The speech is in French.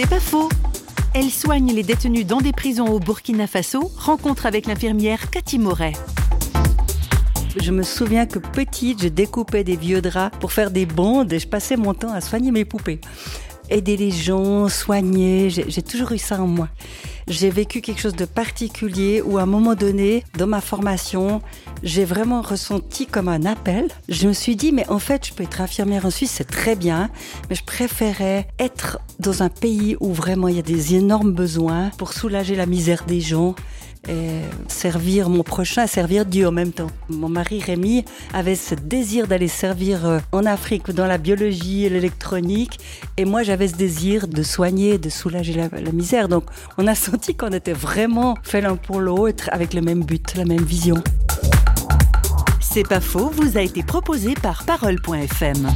C'est pas faux. Elle soigne les détenus dans des prisons au Burkina Faso. Rencontre avec l'infirmière Cathy Moret. Je me souviens que petite, je découpais des vieux draps pour faire des bandes et je passais mon temps à soigner mes poupées. Aider les gens, soigner, j'ai toujours eu ça en moi. J'ai vécu quelque chose de particulier où à un moment donné, dans ma formation, j'ai vraiment ressenti comme un appel. Je me suis dit, mais en fait, je peux être infirmière en Suisse, c'est très bien, mais je préférais être dans un pays où vraiment il y a des énormes besoins pour soulager la misère des gens et servir mon prochain, servir Dieu en même temps. Mon mari Rémi avait ce désir d'aller servir euh, en Afrique dans la biologie et l'électronique, et moi j'avais ce désir de soigner, de soulager la, la misère. Donc on a senti qu'on était vraiment fait l'un pour l'autre avec le même but, la même vision. C'est pas faux, vous a été proposé par Parole.fm.